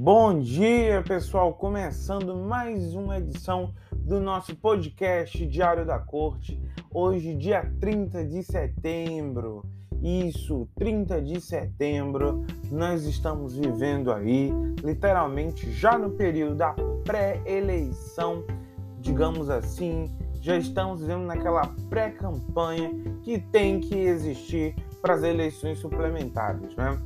Bom dia, pessoal! Começando mais uma edição do nosso podcast Diário da Corte. Hoje, dia 30 de setembro. Isso, 30 de setembro, nós estamos vivendo aí, literalmente, já no período da pré-eleição, digamos assim, já estamos vivendo naquela pré-campanha que tem que existir para as eleições suplementares, né?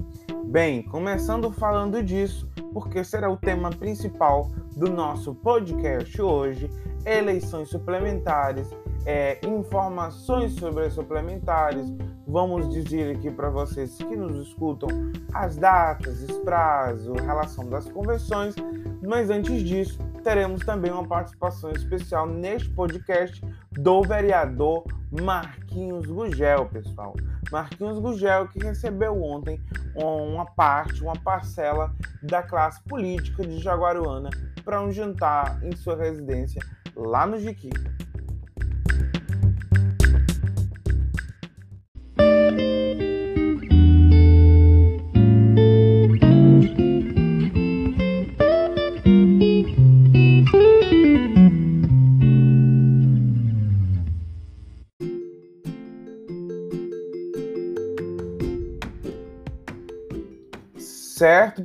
Bem, começando falando disso, porque será o tema principal do nosso podcast hoje, eleições suplementares, é, informações sobre as suplementares. Vamos dizer aqui para vocês que nos escutam as datas, os prazos, relação das convenções, mas antes disso, teremos também uma participação especial neste podcast do vereador Marquinhos Gugel, pessoal. Marquinhos Gugel que recebeu ontem uma parte, uma parcela da classe política de Jaguaruana para um jantar em sua residência lá no Jiqui.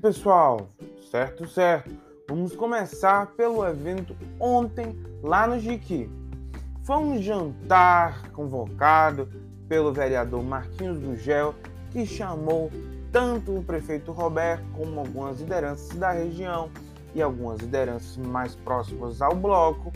Pessoal? Certo, certo. Vamos começar pelo evento ontem lá no Jiqui. Foi um jantar convocado pelo vereador Marquinhos Gugel, que chamou tanto o prefeito Roberto como algumas lideranças da região e algumas lideranças mais próximas ao bloco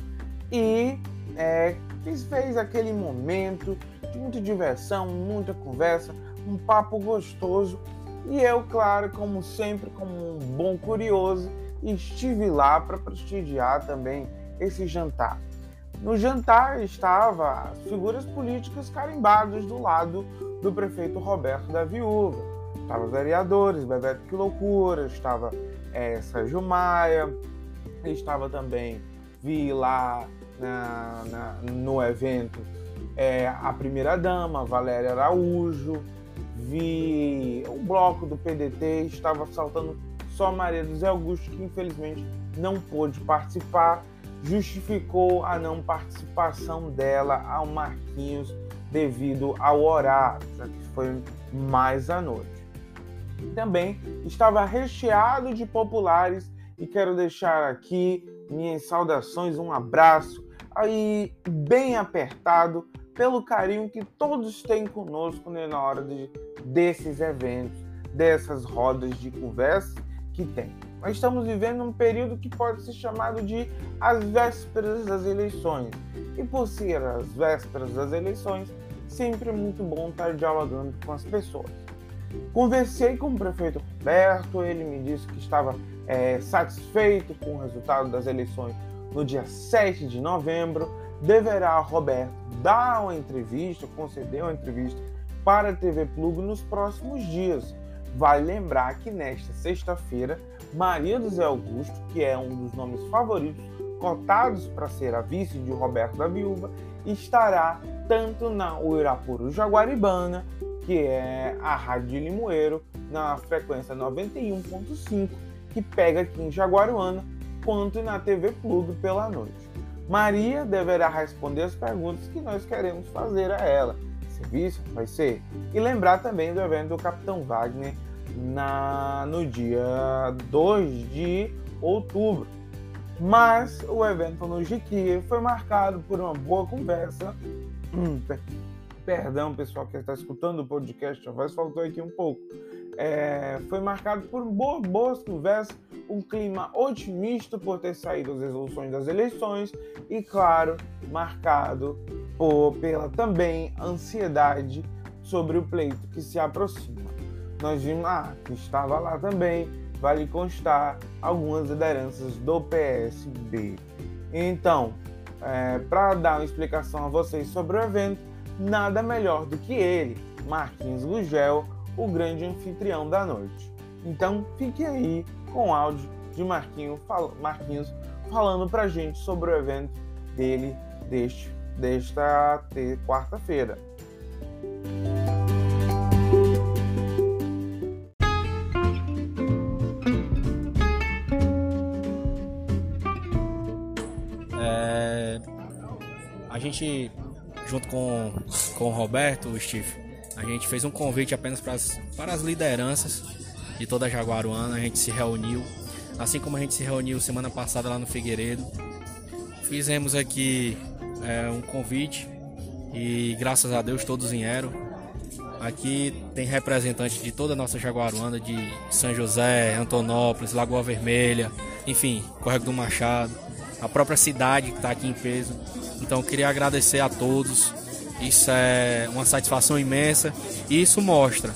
e é, fez aquele momento de muita diversão, muita conversa, um papo gostoso e eu, claro, como sempre, como um bom curioso, estive lá para prestigiar também esse jantar. No jantar estava as figuras políticas carimbadas do lado do prefeito Roberto da Viúva. Estava vereadores, Bebeto Que Loucura, estava é, Sérgio Maia, estava também, vi lá na, na, no evento é, a primeira-dama, Valéria Araújo, vi o bloco do PDT, estava saltando só Maria do Zé Augusto, que infelizmente não pôde participar, justificou a não participação dela ao Marquinhos devido ao horário, já que foi mais à noite. Também estava recheado de populares e quero deixar aqui minhas saudações, um abraço aí bem apertado pelo carinho que todos têm conosco né, na hora de, desses eventos, dessas rodas de conversa que tem. Nós estamos vivendo um período que pode ser chamado de as vésperas das eleições. E por ser as vésperas das eleições, sempre é muito bom estar dialogando com as pessoas. Conversei com o prefeito Roberto, ele me disse que estava é, satisfeito com o resultado das eleições no dia 7 de novembro, deverá Roberto dar uma entrevista, conceder uma entrevista para a TV Plug nos próximos dias. Vale lembrar que nesta sexta-feira, Maria do Zé Augusto, que é um dos nomes favoritos, cotados para ser a vice de Roberto da Viúva, estará tanto na Uirapuru Jaguaribana, que é a Rádio de Limoeiro, na frequência 91.5, que pega aqui em Jaguaruana, quanto na TV Plug pela noite. Maria deverá responder as perguntas que nós queremos fazer a ela. Serviço vai ser. E lembrar também do evento do Capitão Wagner na, no dia 2 de outubro. Mas o evento no Jiquia foi marcado por uma boa conversa. Hum, perdão, pessoal que está escutando o podcast, a voz faltou aqui um pouco. É, foi marcado por boas, boas conversas um clima otimista por ter saído as resoluções das eleições e, claro, marcado por, pela também ansiedade sobre o pleito que se aproxima. Nós vimos ah, que estava lá também, vale constar, algumas lideranças do PSB. Então, é, para dar uma explicação a vocês sobre o evento, nada melhor do que ele, Marquinhos Gugel, o grande anfitrião da noite. Então, fique aí com áudio de Marquinho, fal Marquinhos falando para gente sobre o evento dele deste, desta quarta-feira. É, a gente, junto com, com o Roberto, o Steve, a gente fez um convite apenas para as, para as lideranças de toda a Jaguaruana. A gente se reuniu, assim como a gente se reuniu semana passada lá no Figueiredo. Fizemos aqui é, um convite e graças a Deus todos vieram. Aqui tem representantes de toda a nossa Jaguaruana, de São José, Antonópolis, Lagoa Vermelha, enfim, Córrego do Machado, a própria cidade que está aqui em peso. Então queria agradecer a todos. Isso é uma satisfação imensa e isso mostra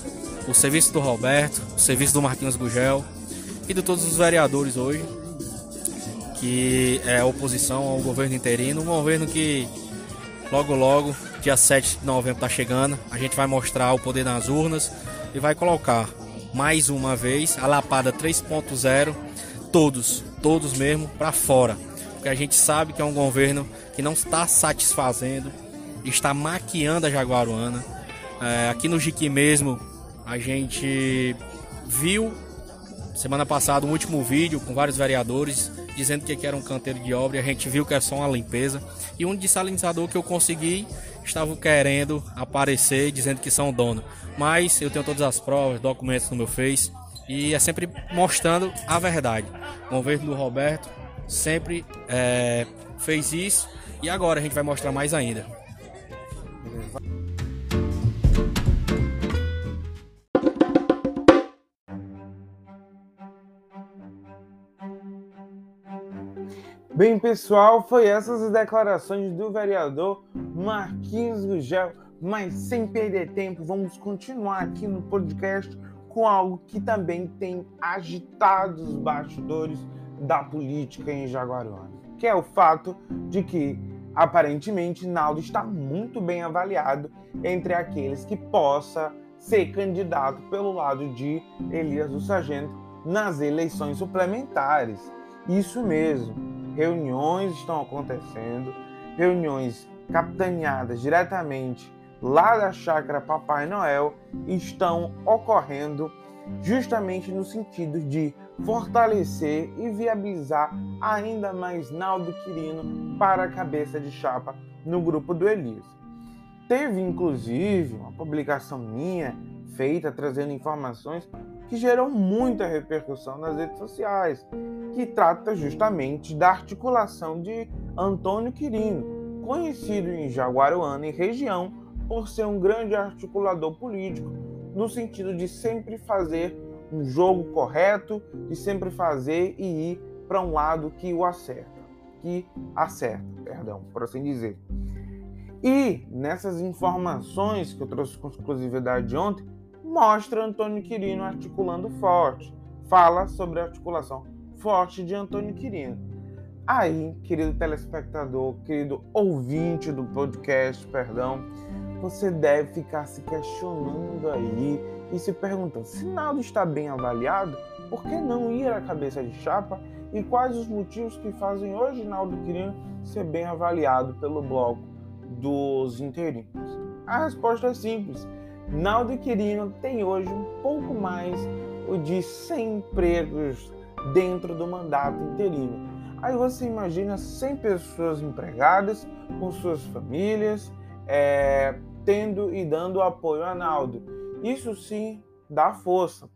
o serviço do Roberto, o serviço do Marquinhos Gugel e de todos os vereadores hoje, que é oposição ao governo interino, um governo que logo logo Dia 7 de novembro está chegando. A gente vai mostrar o poder nas urnas e vai colocar mais uma vez a Lapada 3.0, todos, todos mesmo, para fora. Porque a gente sabe que é um governo que não está satisfazendo, está maquiando a Jaguaruana. É, aqui no Jiqui mesmo, a gente viu semana passada um último vídeo com vários vereadores dizendo que aqui era um canteiro de obra a gente viu que era só uma limpeza. E um desalinizador que eu consegui estavam querendo aparecer dizendo que são dono. Mas eu tenho todas as provas, documentos no meu Face e é sempre mostrando a verdade. O governo do Roberto sempre é, fez isso e agora a gente vai mostrar mais ainda. Bem, pessoal, foi essas as declarações do vereador Marquinhos Gugel. Mas sem perder tempo, vamos continuar aqui no podcast com algo que também tem agitado os bastidores da política em Jaguaruana, que é o fato de que aparentemente Naldo está muito bem avaliado entre aqueles que possa ser candidato pelo lado de Elias do Sargento nas eleições suplementares. Isso mesmo reuniões estão acontecendo, reuniões capitaneadas diretamente lá da chácara Papai Noel estão ocorrendo justamente no sentido de fortalecer e viabilizar ainda mais Naldo Quirino para a cabeça de chapa no grupo do Elias. Teve inclusive uma publicação minha feita trazendo informações que gerou muita repercussão nas redes sociais, que trata justamente da articulação de Antônio Quirino, conhecido em Jaguaruana e região por ser um grande articulador político, no sentido de sempre fazer um jogo correto, de sempre fazer e ir para um lado que o acerta, que acerta, perdão, por assim dizer. E nessas informações que eu trouxe com exclusividade ontem, mostra Antônio Quirino articulando forte. Fala sobre a articulação forte de Antônio Quirino. Aí, querido telespectador, querido ouvinte do podcast, perdão, você deve ficar se questionando aí e se perguntando: se Naldo está bem avaliado, por que não ir à cabeça de chapa? E quais os motivos que fazem hoje Naldo Quirino ser bem avaliado pelo bloco dos interinos? A resposta é simples Naldo Quirino tem hoje um pouco mais de 100 empregos dentro do mandato interino. Aí você imagina 100 pessoas empregadas com suas famílias, é, tendo e dando apoio a Naldo. Isso sim dá força.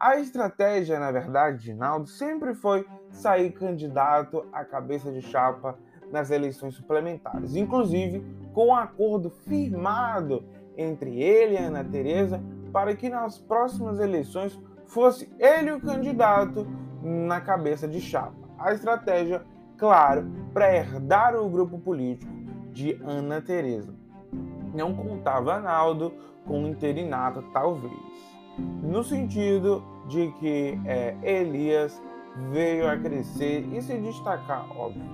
A estratégia, na verdade, de Naldo sempre foi sair candidato à cabeça de chapa nas eleições suplementares, inclusive com um acordo firmado entre ele e Ana Teresa para que nas próximas eleições fosse ele o candidato na cabeça de chapa. A estratégia, claro, para herdar o grupo político de Ana Teresa. Não contava Naldo com um interinato, talvez, no sentido de que é, Elias veio a crescer e se destacar, óbvio.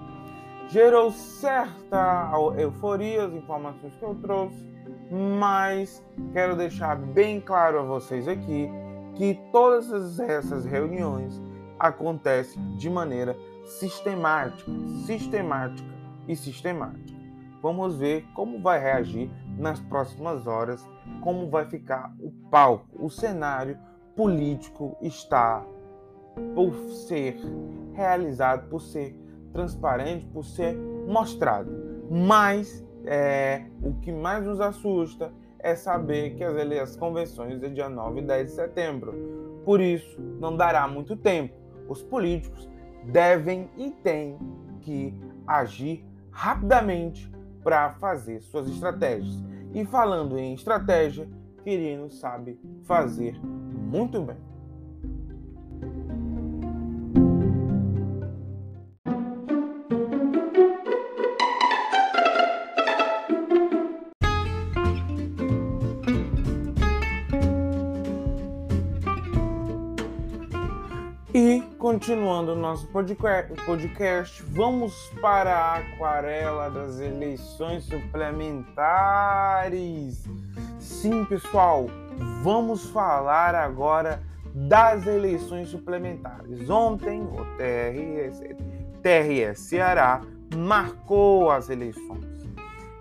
Gerou certa euforia as informações que eu trouxe, mas quero deixar bem claro a vocês aqui que todas essas reuniões acontecem de maneira sistemática, sistemática e sistemática. Vamos ver como vai reagir nas próximas horas, como vai ficar o palco, o cenário político está por ser realizado, por ser transparente, por ser mostrado. Mas é, o que mais nos assusta é saber que as, as convenções é dia 9 e 10 de setembro. Por isso, não dará muito tempo. Os políticos devem e têm que agir rapidamente para fazer suas estratégias. E falando em estratégia, Quirino sabe fazer muito bem. Continuando o nosso podcast, vamos para a aquarela das eleições suplementares. Sim, pessoal, vamos falar agora das eleições suplementares. Ontem, o TRS, TRS Ceará marcou as eleições.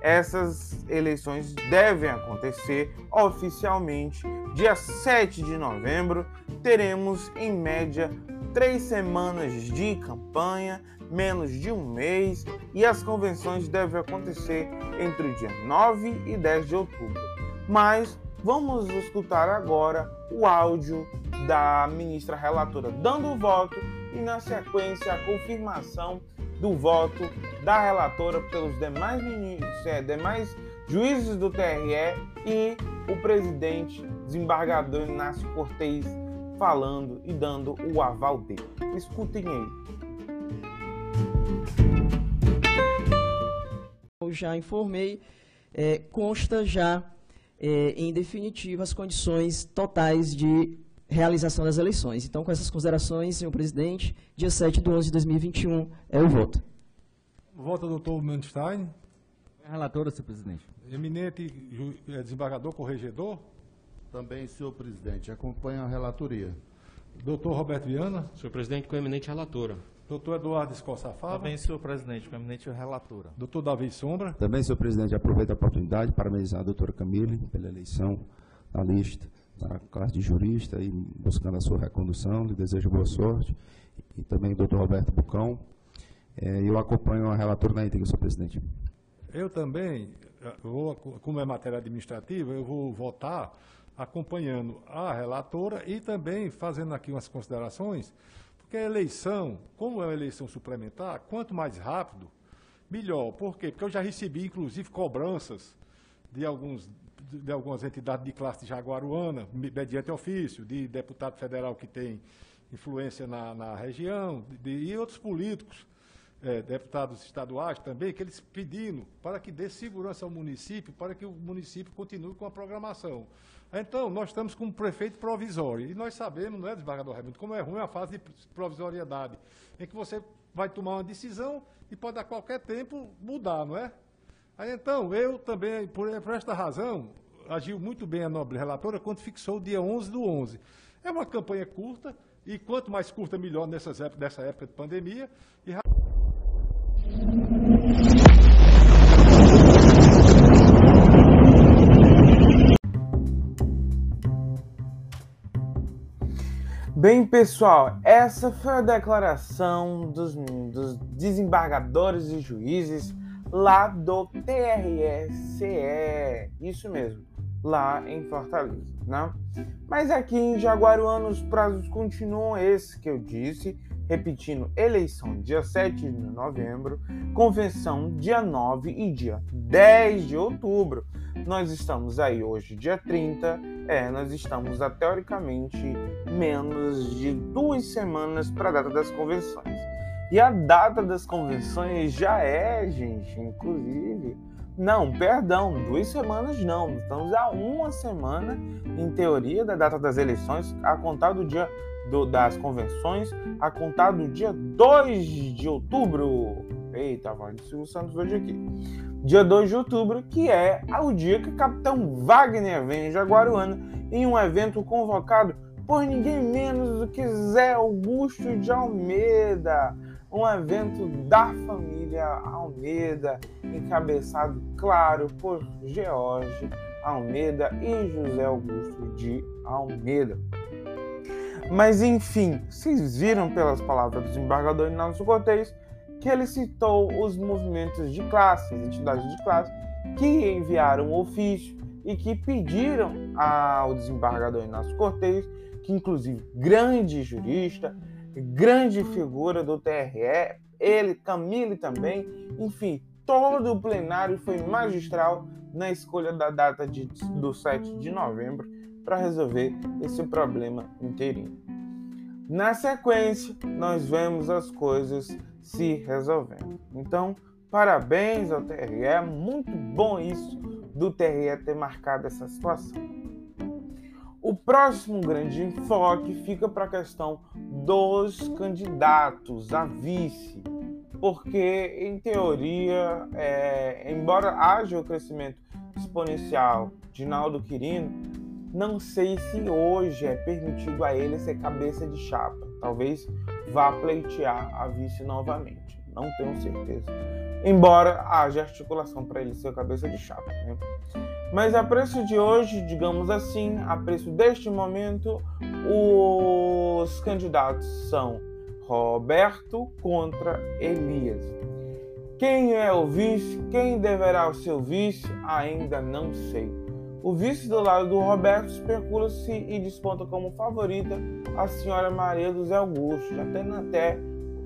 Essas eleições devem acontecer oficialmente dia 7 de novembro. Teremos, em média, três semanas de campanha, menos de um mês, e as convenções devem acontecer entre o dia 9 e 10 de outubro. Mas vamos escutar agora o áudio da ministra relatora dando o voto e, na sequência, a confirmação do voto da relatora pelos demais, ministros, é, demais juízes do TRE e o presidente desembargador Inácio Cortez falando e dando o aval dele. Escutem aí. Eu já informei, é, consta já é, em definitivo as condições totais de realização das eleições. Então, com essas considerações, senhor presidente, dia 7 de 11 de 2021 é o voto. Voto do doutor Manstein. Relatora, senhor presidente. Eminente é, desembargador corregedor. Também, senhor presidente. Acompanha a relatoria. Doutor Roberto Viana. Senhor presidente, com eminente relatora. Doutor Eduardo Escoçafava. Também, senhor presidente, com eminente relatora. Doutor Davi Sombra. Também, senhor presidente, aproveito a oportunidade para parabenizar a doutora Camille pela eleição na lista da classe de jurista e buscando a sua recondução. Lhe desejo boa sorte. E também o doutor Roberto Bucão. É, eu acompanho a relatora na íntegra, senhor presidente. Eu também, vou, como é matéria administrativa, eu vou votar acompanhando a relatora e também fazendo aqui umas considerações, porque a eleição, como é uma eleição suplementar, quanto mais rápido, melhor. Por quê? Porque eu já recebi, inclusive, cobranças de, alguns, de algumas entidades de classe jaguaruana, mediante ofício, de deputado federal que tem influência na, na região, de, e outros políticos é, deputados estaduais também, que eles pedindo para que dê segurança ao município, para que o município continue com a programação. Então, nós estamos com um prefeito provisório, e nós sabemos, não é, desembargador Raimundo, como é ruim a fase de provisoriedade, em que você vai tomar uma decisão e pode a qualquer tempo mudar, não é? Aí, então, eu também, por, por esta razão, agiu muito bem a nobre relatora quando fixou o dia 11 do 11. É uma campanha curta, e quanto mais curta, melhor nessas épocas, nessa época de pandemia. E... Bem, pessoal, essa foi a declaração dos, dos desembargadores e juízes lá do TRE-CE. Isso mesmo, lá em Fortaleza, né? Mas aqui em Jaguaruana os prazos continuam esses que eu disse, repetindo, eleição dia 7 de novembro, convenção dia 9 e dia 10 de outubro. Nós estamos aí hoje, dia 30, é, nós estamos a teoricamente menos de duas semanas para a data das convenções. E a data das convenções já é, gente, inclusive. Não, perdão, duas semanas não. Estamos a uma semana, em teoria, da data das eleições, a contar do dia do, das convenções, a contar do dia 2 de outubro. Eita, vai de Silvio Santos hoje aqui. Dia 2 de outubro, que é o dia que Capitão Wagner vem em Jaguaruana em um evento convocado por ninguém menos do que Zé Augusto de Almeida. Um evento da família Almeida, encabeçado, claro, por George Almeida e José Augusto de Almeida. Mas enfim, vocês viram pelas palavras do desembargador Inácio Cortez que ele citou os movimentos de classe, as entidades de classe, que enviaram ofício e que pediram ao desembargador Inácio Cortez, que inclusive grande jurista, grande figura do TRE, ele, Camille também, enfim, todo o plenário foi magistral na escolha da data de, do 7 de novembro para resolver esse problema inteirinho. Na sequência, nós vemos as coisas se resolvendo. Então, parabéns ao TRE, é muito bom isso do TRE ter marcado essa situação. O próximo grande enfoque fica para a questão dos candidatos a vice, porque, em teoria, é, embora haja o crescimento exponencial de Naldo Quirino, não sei se hoje é permitido a ele ser cabeça de chapa. Talvez vá pleitear a vice novamente. Não tenho certeza. Embora haja articulação para ele ser cabeça de chapa. Né? Mas a preço de hoje, digamos assim, a preço deste momento, os candidatos são Roberto contra Elias. Quem é o vice? Quem deverá ser o vice? Ainda não sei. O vice do lado do Roberto especula-se e desponta como favorita a senhora Maria dos Augusto, já tendo até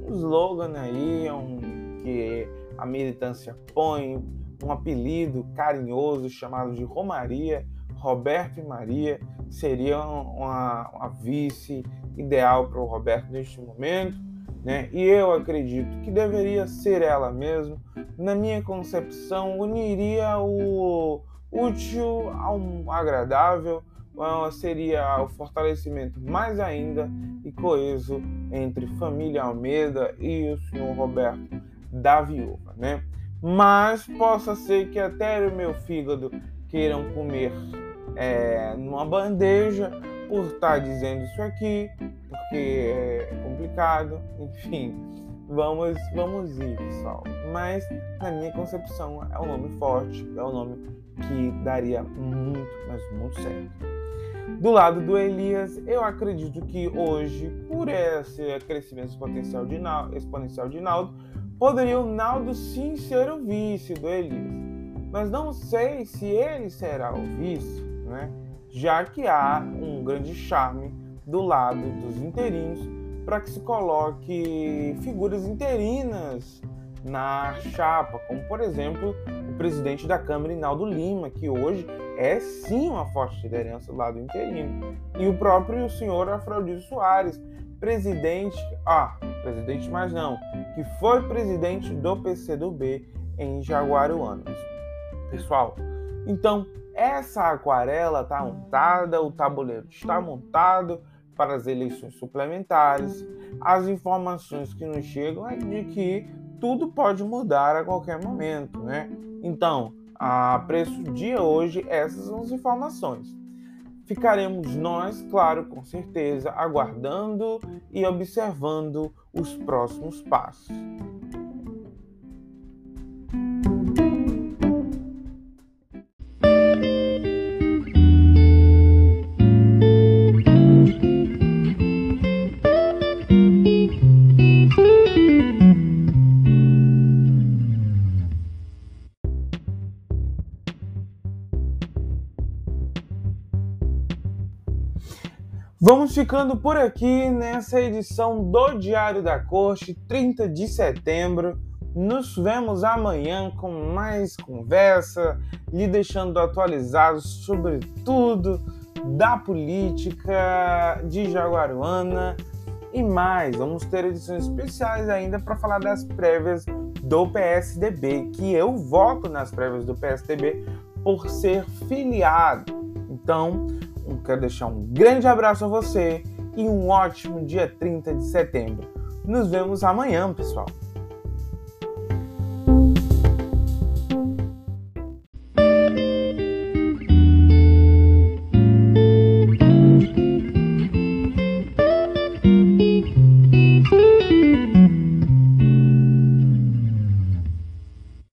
um slogan aí um, que a militância põe, um apelido carinhoso chamado de Romaria, Roberto e Maria, seria uma, uma vice ideal para o Roberto neste momento, né? E eu acredito que deveria ser ela mesmo. Na minha concepção, uniria o útil agradável, seria o fortalecimento mais ainda e coeso entre família Almeida e o senhor Roberto da Viúva, né? Mas possa ser que até o meu fígado queiram comer é, numa bandeja por estar dizendo isso aqui, porque é complicado, enfim, vamos, vamos ir, pessoal. Mas na minha concepção é um nome forte, é um nome que daria muito, mas muito certo. Do lado do Elias, eu acredito que hoje, por esse crescimento exponencial de Naldo, exponencial de Naldo poderia o Naldo sim ser o vice do Elias. Mas não sei se ele será o vice, né? já que há um grande charme do lado dos interinos para que se coloque figuras interinas na chapa, como por exemplo o presidente da Câmara, Inaldo Lima, que hoje é sim uma forte liderança do lado interino, e o próprio senhor Afrodito Soares, presidente, ah, presidente mais não, que foi presidente do PCdoB em Jaguaruanas. Pessoal, então essa aquarela está montada, o tabuleiro está montado para as eleições suplementares. As informações que nos chegam é de que tudo pode mudar a qualquer momento, né? Então, a preço de hoje, essas são as informações. Ficaremos nós, claro, com certeza, aguardando e observando os próximos passos. Vamos ficando por aqui nessa edição do Diário da Corte, 30 de setembro. Nos vemos amanhã com mais conversa, lhe deixando atualizados sobre tudo da política de Jaguaruana e mais. Vamos ter edições especiais ainda para falar das prévias do PSDB, que eu voto nas prévias do PSDB por ser filiado. Então, eu quero deixar um grande abraço a você e um ótimo dia 30 de setembro. Nos vemos amanhã, pessoal.